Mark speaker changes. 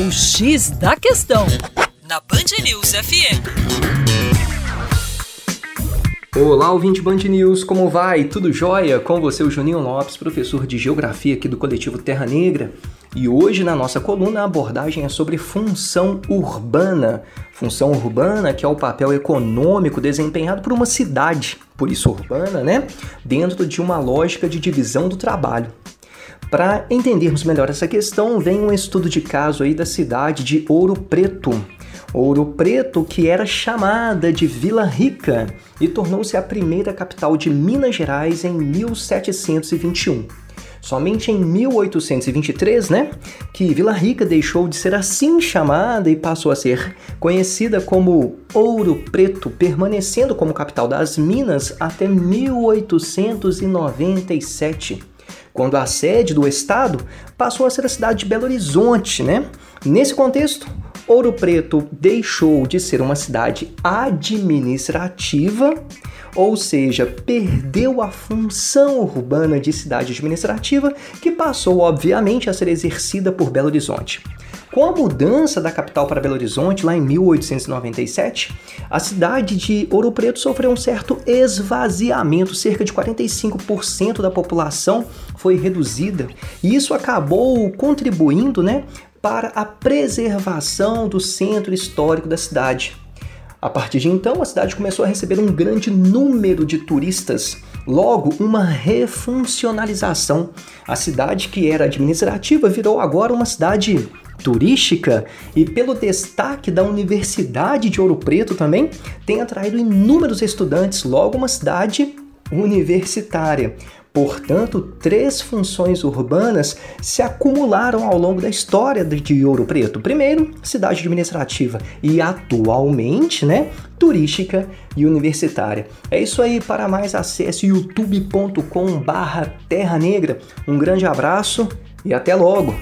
Speaker 1: O X da Questão, na Band News FM.
Speaker 2: Olá, ouvinte Band News, como vai? Tudo jóia? Com você, o Juninho Lopes, professor de Geografia aqui do coletivo Terra Negra. E hoje, na nossa coluna, a abordagem é sobre função urbana. Função urbana, que é o papel econômico desempenhado por uma cidade, por isso urbana, né? Dentro de uma lógica de divisão do trabalho. Para entendermos melhor essa questão, vem um estudo de caso aí da cidade de Ouro Preto. Ouro Preto, que era chamada de Vila Rica e tornou-se a primeira capital de Minas Gerais em 1721. Somente em 1823, né, que Vila Rica deixou de ser assim chamada e passou a ser conhecida como Ouro Preto, permanecendo como capital das Minas até 1897 quando a sede do estado passou a ser a cidade de Belo Horizonte, né? Nesse contexto, Ouro Preto deixou de ser uma cidade administrativa, ou seja, perdeu a função urbana de cidade administrativa, que passou, obviamente, a ser exercida por Belo Horizonte. Com a mudança da capital para Belo Horizonte, lá em 1897, a cidade de Ouro Preto sofreu um certo esvaziamento, cerca de 45% da população foi reduzida, e isso acabou contribuindo né, para a preservação do centro histórico da cidade. A partir de então, a cidade começou a receber um grande número de turistas, logo, uma refuncionalização. A cidade, que era administrativa, virou agora uma cidade turística e pelo destaque da Universidade de Ouro Preto também, tem atraído inúmeros estudantes, logo uma cidade universitária. Portanto, três funções urbanas se acumularam ao longo da história de Ouro Preto. Primeiro, cidade administrativa e atualmente, né, turística e universitária. É isso aí, para mais acesse youtube.com/terra negra. Um grande abraço e até logo.